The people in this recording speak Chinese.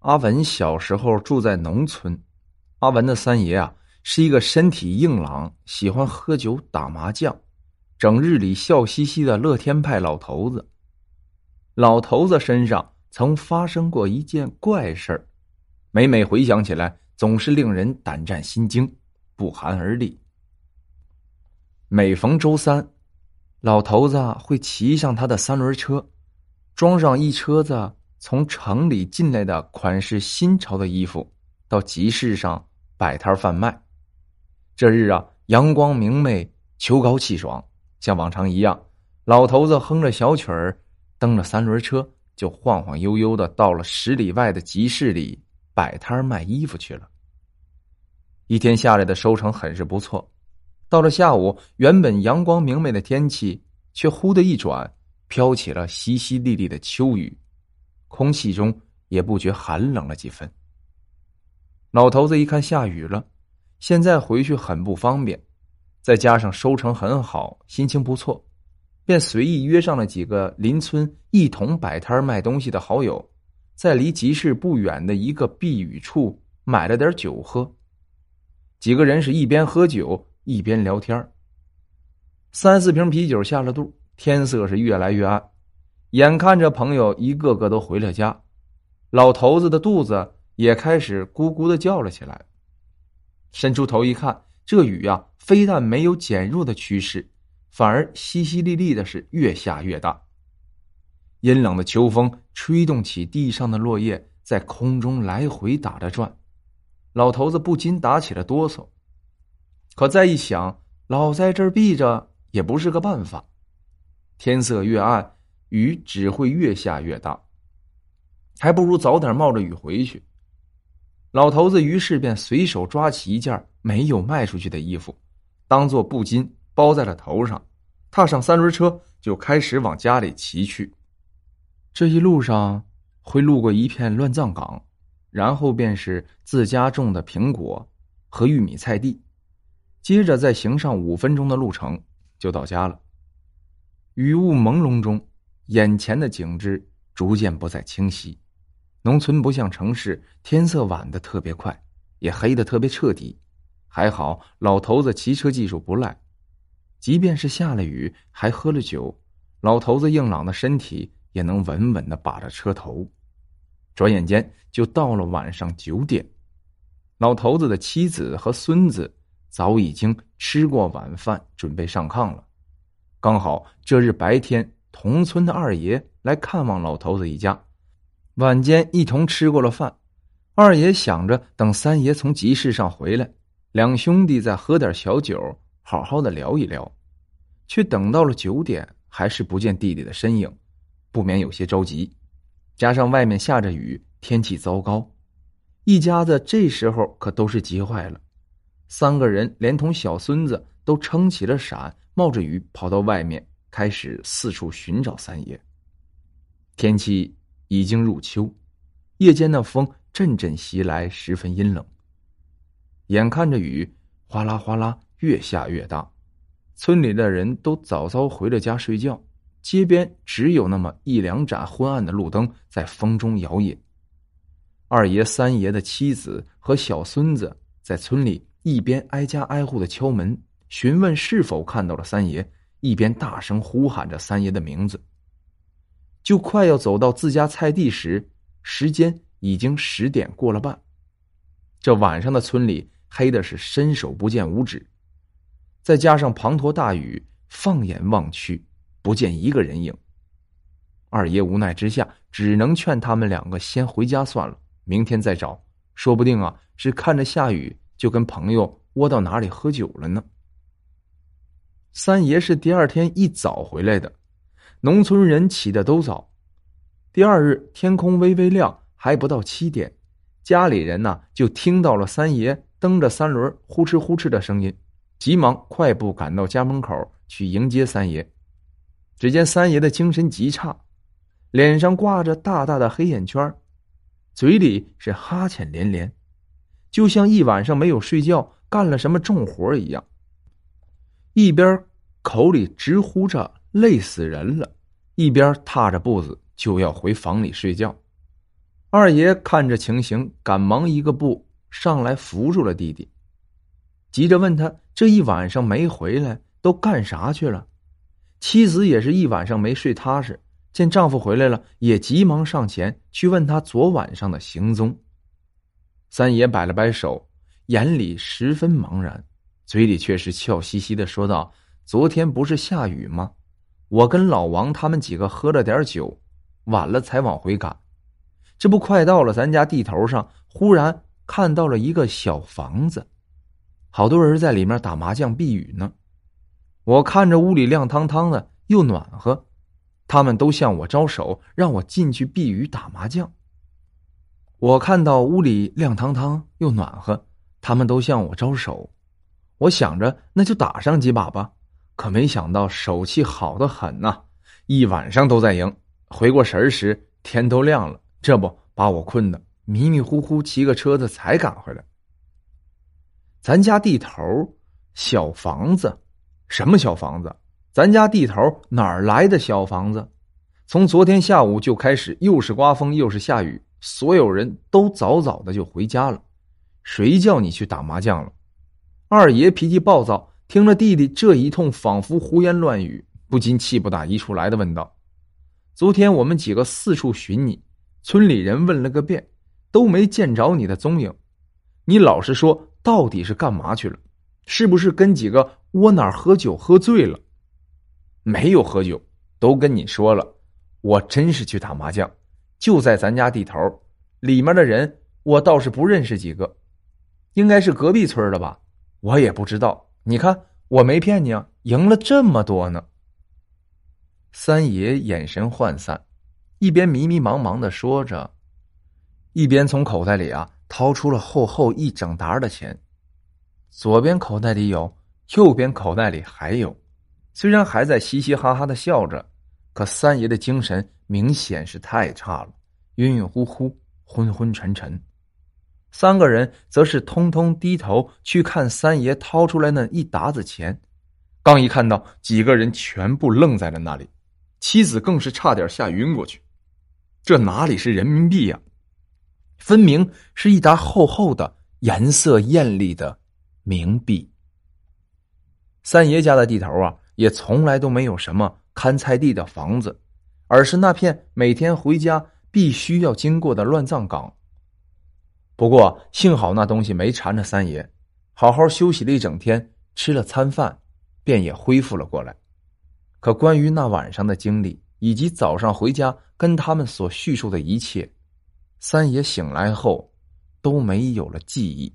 阿文小时候住在农村，阿文的三爷啊是一个身体硬朗、喜欢喝酒打麻将、整日里笑嘻嘻的乐天派老头子。老头子身上曾发生过一件怪事儿，每每回想起来，总是令人胆战心惊、不寒而栗。每逢周三，老头子会骑上他的三轮车，装上一车子。从城里进来的款式新潮的衣服，到集市上摆摊贩卖。这日啊，阳光明媚，秋高气爽，像往常一样，老头子哼着小曲儿，蹬着三轮车，就晃晃悠悠的到了十里外的集市里摆摊卖衣服去了。一天下来的收成很是不错，到了下午，原本阳光明媚的天气，却忽的一转，飘起了淅淅沥沥的秋雨。空气中也不觉寒冷了几分。老头子一看下雨了，现在回去很不方便，再加上收成很好，心情不错，便随意约上了几个邻村一同摆摊卖东西的好友，在离集市不远的一个避雨处买了点酒喝。几个人是一边喝酒一边聊天三四瓶啤酒下了肚，天色是越来越暗。眼看着朋友一个个都回了家，老头子的肚子也开始咕咕的叫了起来。伸出头一看，这雨呀，非但没有减弱的趋势，反而淅淅沥沥的是越下越大。阴冷的秋风吹动起地上的落叶，在空中来回打着转，老头子不禁打起了哆嗦。可再一想，老在这儿避着也不是个办法。天色越暗。雨只会越下越大，还不如早点冒着雨回去。老头子于是便随手抓起一件没有卖出去的衣服，当做布巾包在了头上，踏上三轮车就开始往家里骑去。这一路上会路过一片乱葬岗，然后便是自家种的苹果和玉米菜地，接着再行上五分钟的路程就到家了。雨雾朦胧中。眼前的景致逐渐不再清晰，农村不像城市，天色晚的特别快，也黑的特别彻底。还好老头子骑车技术不赖，即便是下了雨，还喝了酒，老头子硬朗的身体也能稳稳的把着车头。转眼间就到了晚上九点，老头子的妻子和孙子早已经吃过晚饭，准备上炕了。刚好这日白天。同村的二爷来看望老头子一家，晚间一同吃过了饭。二爷想着等三爷从集市上回来，两兄弟再喝点小酒，好好的聊一聊。却等到了九点，还是不见弟弟的身影，不免有些着急。加上外面下着雨，天气糟糕，一家子这时候可都是急坏了。三个人连同小孙子都撑起了伞，冒着雨跑到外面。开始四处寻找三爷。天气已经入秋，夜间的风阵阵袭来，十分阴冷。眼看着雨哗啦哗啦越下越大，村里的人都早早回了家睡觉，街边只有那么一两盏昏暗的路灯在风中摇曳。二爷、三爷的妻子和小孙子在村里一边挨家挨户的敲门，询问是否看到了三爷。一边大声呼喊着三爷的名字，就快要走到自家菜地时，时间已经十点过了半。这晚上的村里黑的是伸手不见五指，再加上滂沱大雨，放眼望去不见一个人影。二爷无奈之下，只能劝他们两个先回家算了，明天再找，说不定啊是看着下雨就跟朋友窝到哪里喝酒了呢。三爷是第二天一早回来的，农村人起的都早。第二日天空微微亮，还不到七点，家里人呢就听到了三爷蹬着三轮呼哧呼哧的声音，急忙快步赶到家门口去迎接三爷。只见三爷的精神极差，脸上挂着大大的黑眼圈，嘴里是哈欠连连，就像一晚上没有睡觉，干了什么重活一样。一边口里直呼着累死人了，一边踏着步子就要回房里睡觉。二爷看着情形，赶忙一个步上来扶住了弟弟，急着问他这一晚上没回来，都干啥去了？妻子也是一晚上没睡踏实，见丈夫回来了，也急忙上前去问他昨晚上的行踪。三爷摆了摆手，眼里十分茫然，嘴里却是笑嘻嘻的说道：“昨天不是下雨吗？我跟老王他们几个喝了点酒，晚了才往回赶。这不快到了咱家地头上，忽然看到了一个小房子，好多人在里面打麻将避雨呢。我看着屋里亮堂堂的，又暖和，他们都向我招手，让我进去避雨打麻将。”我看到屋里亮堂堂又暖和，他们都向我招手，我想着那就打上几把吧，可没想到手气好的很呐，一晚上都在赢。回过神时，天都亮了，这不把我困的迷迷糊糊，骑个车子才赶回来。咱家地头小房子，什么小房子？咱家地头哪儿来的小房子？从昨天下午就开始，又是刮风又是下雨。所有人都早早的就回家了，谁叫你去打麻将了？二爷脾气暴躁，听了弟弟这一通仿佛胡言乱语，不禁气不打一处来的问道：“昨天我们几个四处寻你，村里人问了个遍，都没见着你的踪影。你老实说，到底是干嘛去了？是不是跟几个窝囊喝酒喝醉了？没有喝酒，都跟你说了，我真是去打麻将。”就在咱家地头，里面的人我倒是不认识几个，应该是隔壁村的吧，我也不知道。你看我没骗你啊，赢了这么多呢。三爷眼神涣散，一边迷迷茫茫的说着，一边从口袋里啊掏出了厚厚一整沓的钱，左边口袋里有，右边口袋里还有。虽然还在嘻嘻哈哈的笑着。可三爷的精神明显是太差了，晕晕乎乎、昏昏沉沉。三个人则是通通低头去看三爷掏出来那一沓子钱，刚一看到，几个人全部愣在了那里，妻子更是差点吓晕过去。这哪里是人民币呀？分明是一沓厚厚的、颜色艳丽的冥币。三爷家的地头啊，也从来都没有什么。看菜地的房子，而是那片每天回家必须要经过的乱葬岗。不过幸好那东西没缠着三爷，好好休息了一整天，吃了餐饭，便也恢复了过来。可关于那晚上的经历，以及早上回家跟他们所叙述的一切，三爷醒来后都没有了记忆。